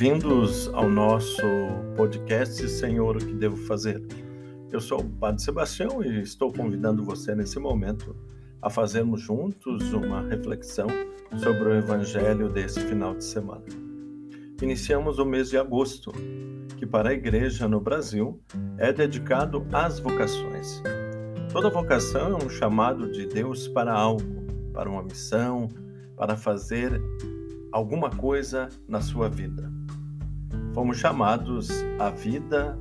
Bem-vindos ao nosso podcast Senhor, o que devo fazer? Eu sou o Padre Sebastião e estou convidando você nesse momento a fazermos juntos uma reflexão sobre o Evangelho desse final de semana. Iniciamos o mês de agosto, que para a Igreja no Brasil é dedicado às vocações. Toda vocação é um chamado de Deus para algo, para uma missão, para fazer alguma coisa na sua vida. Fomos chamados à vida,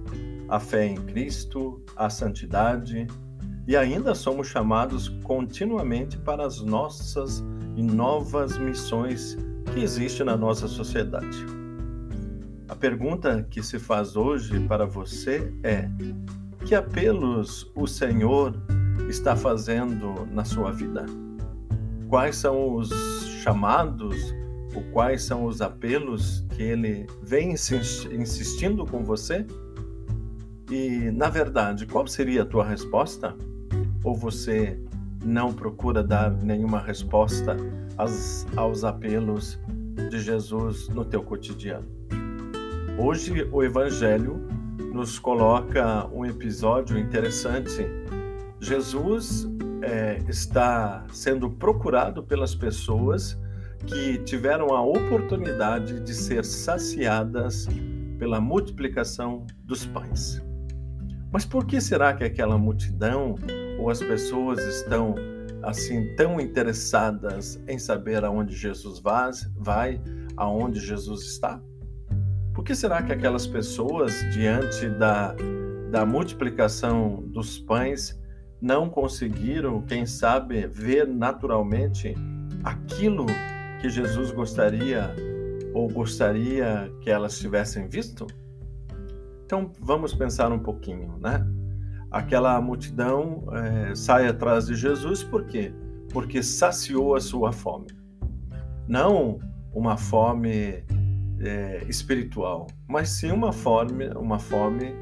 à fé em Cristo, à santidade e ainda somos chamados continuamente para as nossas e novas missões que existem na nossa sociedade. A pergunta que se faz hoje para você é: que apelos o Senhor está fazendo na sua vida? Quais são os chamados ou quais são os apelos que ele vem insistindo com você? E, na verdade, qual seria a tua resposta? Ou você não procura dar nenhuma resposta aos, aos apelos de Jesus no teu cotidiano? Hoje, o Evangelho nos coloca um episódio interessante. Jesus é, está sendo procurado pelas pessoas que tiveram a oportunidade de ser saciadas pela multiplicação dos pães. Mas por que será que aquela multidão ou as pessoas estão assim tão interessadas em saber aonde Jesus vai, aonde Jesus está? Por que será que aquelas pessoas diante da, da multiplicação dos pães não conseguiram, quem sabe, ver naturalmente aquilo que Jesus gostaria ou gostaria que elas tivessem visto? Então vamos pensar um pouquinho, né? Aquela multidão é, sai atrás de Jesus por quê? Porque saciou a sua fome. Não uma fome é, espiritual, mas sim uma fome, uma fome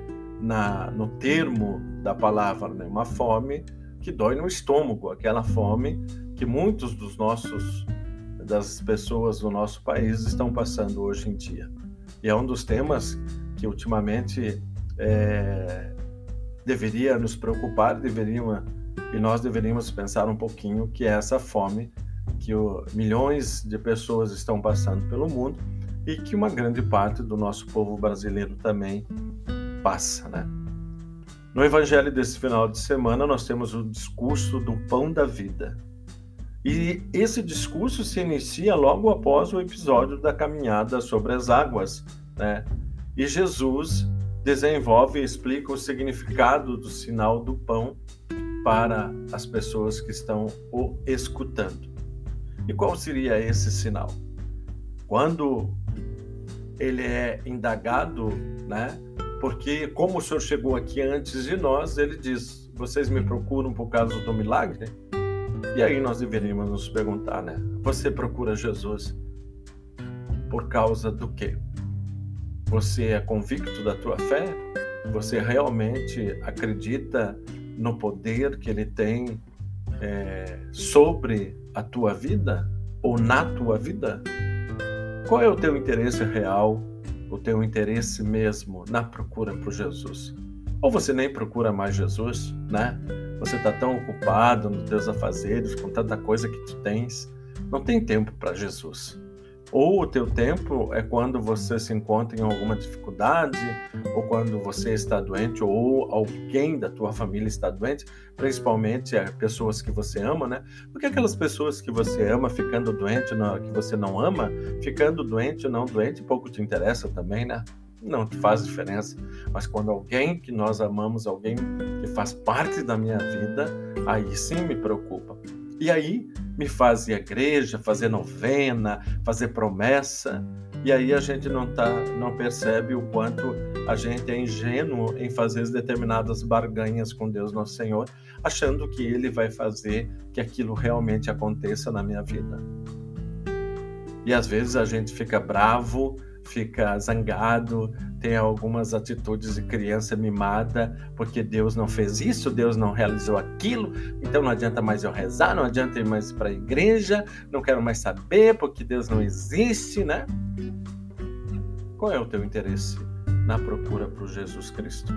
na, no termo da palavra, né? uma fome que dói no estômago, aquela fome que muitos dos nossos das pessoas do nosso país estão passando hoje em dia. E é um dos temas que ultimamente é, deveria nos preocupar, deveria, e nós deveríamos pensar um pouquinho que é essa fome que o, milhões de pessoas estão passando pelo mundo e que uma grande parte do nosso povo brasileiro também passa, né? No evangelho desse final de semana, nós temos o discurso do pão da vida. E esse discurso se inicia logo após o episódio da caminhada sobre as águas, né? E Jesus desenvolve e explica o significado do sinal do pão para as pessoas que estão o escutando. E qual seria esse sinal? Quando ele é indagado, né? Porque como o senhor chegou aqui antes de nós, ele diz: "Vocês me procuram por causa do milagre?" E aí nós deveríamos nos perguntar, né? Você procura Jesus por causa do quê? Você é convicto da tua fé? Você realmente acredita no poder que ele tem é, sobre a tua vida ou na tua vida? Qual é o teu interesse real, o teu interesse mesmo na procura por Jesus? Ou você nem procura mais Jesus, né? Você está tão ocupado nos teus afazeres, com tanta coisa que tu tens, não tem tempo para Jesus. Ou o teu tempo é quando você se encontra em alguma dificuldade, ou quando você está doente, ou alguém da tua família está doente, principalmente é, pessoas que você ama, né? Porque aquelas pessoas que você ama ficando doente, que você não ama, ficando doente ou não doente, pouco te interessa também, né? Não faz diferença. Mas quando alguém que nós amamos, alguém que faz parte da minha vida, aí sim me preocupa. E aí me faz ir à igreja, fazer novena, fazer promessa. E aí a gente não tá, não percebe o quanto a gente é ingênuo em fazer determinadas barganhas com Deus nosso Senhor, achando que Ele vai fazer que aquilo realmente aconteça na minha vida. E às vezes a gente fica bravo, fica zangado, tem algumas atitudes de criança mimada, porque Deus não fez isso, Deus não realizou aquilo, então não adianta mais eu rezar, não adianta ir mais para a igreja, não quero mais saber, porque Deus não existe, né? Qual é o teu interesse na procura por Jesus Cristo?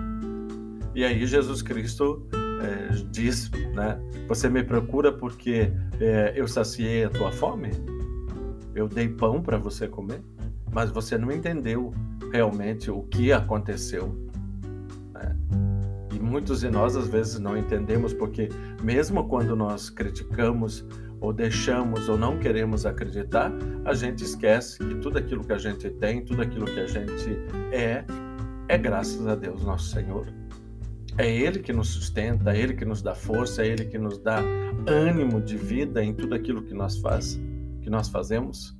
E aí Jesus Cristo é, diz, né? Você me procura porque é, eu saciei a tua fome? Eu dei pão para você comer? Mas você não entendeu realmente o que aconteceu. Né? E muitos de nós às vezes não entendemos porque mesmo quando nós criticamos ou deixamos ou não queremos acreditar, a gente esquece que tudo aquilo que a gente tem, tudo aquilo que a gente é, é graças a Deus nosso Senhor. É Ele que nos sustenta, é Ele que nos dá força, é Ele que nos dá ânimo de vida em tudo aquilo que nós faz, que nós fazemos.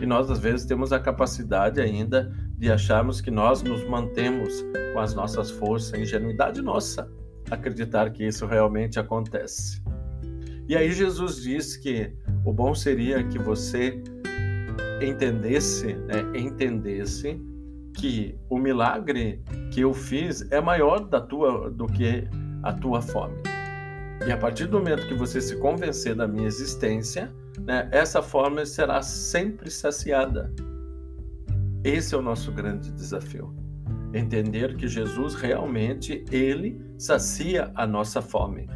E nós às vezes temos a capacidade ainda de acharmos que nós nos mantemos com as nossas forças, ingenuidade nossa, acreditar que isso realmente acontece. E aí Jesus diz que o bom seria que você entendesse, né, entendesse que o milagre que eu fiz é maior da tua, do que a tua fome. E a partir do momento que você se convencer da minha existência, né, essa fome será sempre saciada. Esse é o nosso grande desafio. Entender que Jesus realmente ele sacia a nossa fome.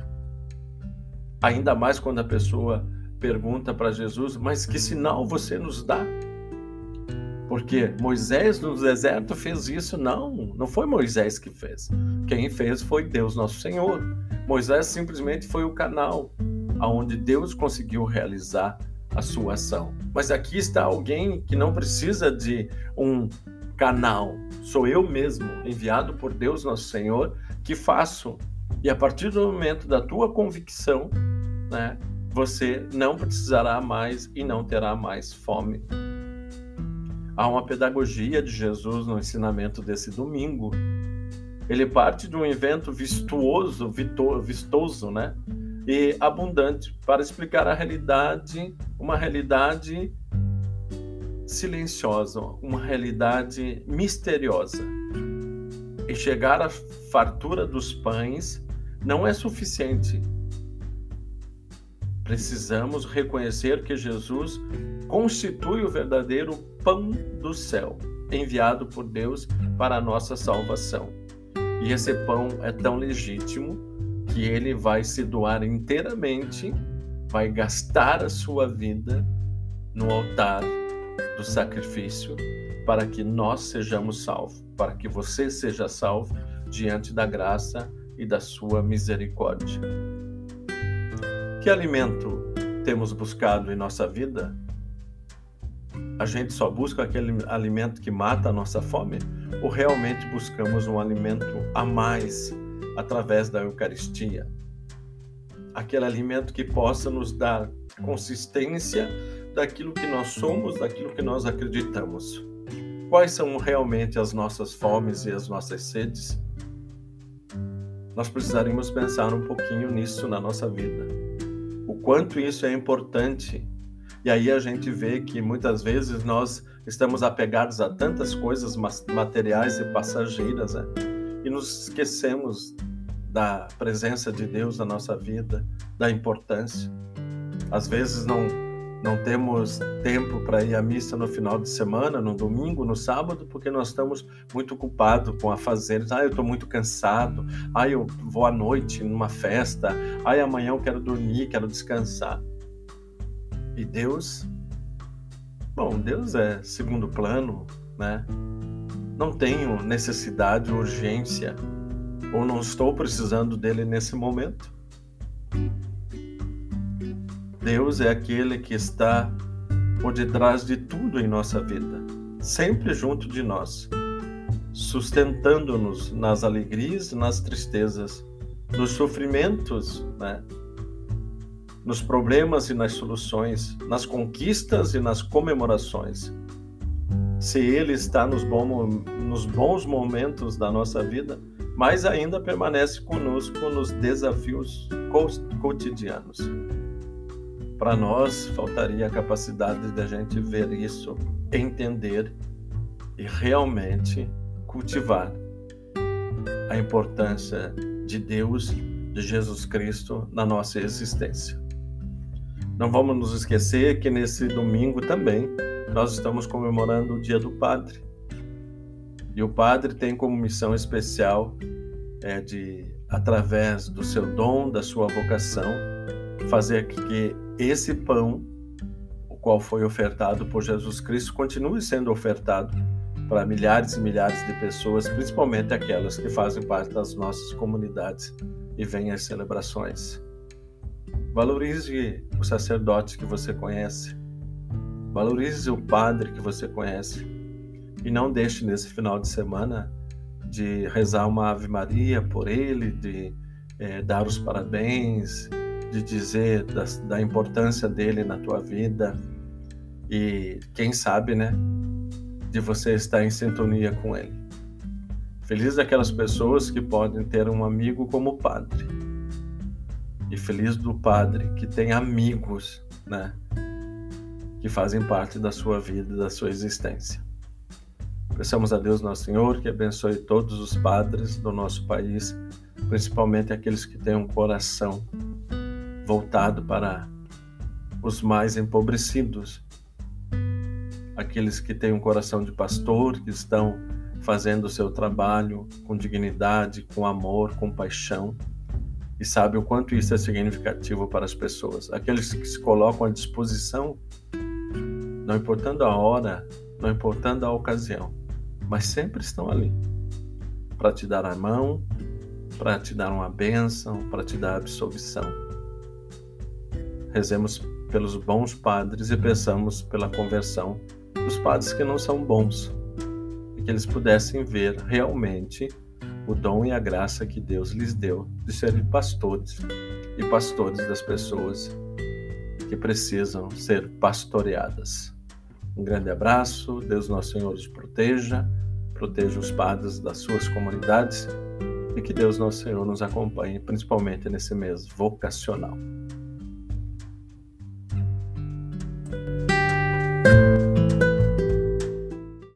Ainda mais quando a pessoa pergunta para Jesus: "Mas que sinal você nos dá?" Porque Moisés no deserto fez isso? Não, não foi Moisés que fez. Quem fez foi Deus, nosso Senhor. Moisés simplesmente foi o canal aonde Deus conseguiu realizar a sua ação. Mas aqui está alguém que não precisa de um canal. Sou eu mesmo, enviado por Deus, nosso Senhor, que faço. E a partir do momento da tua convicção, né, você não precisará mais e não terá mais fome. Há uma pedagogia de Jesus no ensinamento desse domingo. Ele parte de um evento vistuoso, vistoso, né? E abundante para explicar a realidade, uma realidade silenciosa, uma realidade misteriosa. E chegar à fartura dos pães não é suficiente Precisamos reconhecer que Jesus constitui o verdadeiro pão do céu, enviado por Deus para a nossa salvação. E esse pão é tão legítimo que ele vai se doar inteiramente, vai gastar a sua vida no altar do sacrifício para que nós sejamos salvos, para que você seja salvo diante da graça e da sua misericórdia. Que alimento temos buscado em nossa vida? A gente só busca aquele alimento que mata a nossa fome? Ou realmente buscamos um alimento a mais através da Eucaristia? Aquele alimento que possa nos dar consistência daquilo que nós somos, daquilo que nós acreditamos. Quais são realmente as nossas fomes e as nossas sedes? Nós precisaríamos pensar um pouquinho nisso na nossa vida o quanto isso é importante. E aí a gente vê que muitas vezes nós estamos apegados a tantas coisas materiais e passageiras, né? E nos esquecemos da presença de Deus na nossa vida, da importância. Às vezes não não temos tempo para ir à missa no final de semana, no domingo, no sábado, porque nós estamos muito ocupados com a fazer. Ah, eu estou muito cansado. Ah, eu vou à noite numa festa. Ah, amanhã eu quero dormir, quero descansar. E Deus, bom, Deus é segundo plano, né? Não tenho necessidade, urgência, ou não estou precisando dele nesse momento. Deus é aquele que está por detrás de tudo em nossa vida, sempre junto de nós, sustentando-nos nas alegrias e nas tristezas, nos sofrimentos, né? nos problemas e nas soluções, nas conquistas e nas comemorações. Se Ele está nos, bom, nos bons momentos da nossa vida, mais ainda permanece conosco nos desafios cotidianos. Para nós, faltaria a capacidade da gente ver isso, entender e realmente cultivar a importância de Deus, de Jesus Cristo na nossa existência. Não vamos nos esquecer que nesse domingo também nós estamos comemorando o Dia do Padre. E o padre tem como missão especial é de, através do seu dom, da sua vocação, fazer que esse pão, o qual foi ofertado por Jesus Cristo, continue sendo ofertado para milhares e milhares de pessoas, principalmente aquelas que fazem parte das nossas comunidades e vêm às celebrações. Valorize o sacerdote que você conhece, valorize o padre que você conhece e não deixe nesse final de semana de rezar uma Ave Maria por ele, de é, dar os parabéns, de dizer da, da importância dele na tua vida e quem sabe, né, de você estar em sintonia com ele. Feliz daquelas pessoas que podem ter um amigo como padre. E feliz do padre que tem amigos, né, que fazem parte da sua vida, da sua existência. Peçamos a Deus Nosso Senhor que abençoe todos os padres do nosso país, principalmente aqueles que têm um coração voltado para os mais empobrecidos, aqueles que têm um coração de pastor, que estão fazendo o seu trabalho com dignidade, com amor, com paixão e sabe o quanto isso é significativo para as pessoas. Aqueles que se colocam à disposição, não importando a hora, não importando a ocasião, mas sempre estão ali para te dar a mão, para te dar uma bênção, para te dar absolvição. Rezemos pelos bons padres e peçamos pela conversão dos padres que não são bons e que eles pudessem ver realmente o dom e a graça que Deus lhes deu de serem pastores e pastores das pessoas que precisam ser pastoreadas. Um grande abraço, Deus Nosso Senhor os proteja proteja os padres das suas comunidades e que Deus Nosso Senhor nos acompanhe, principalmente nesse mês vocacional.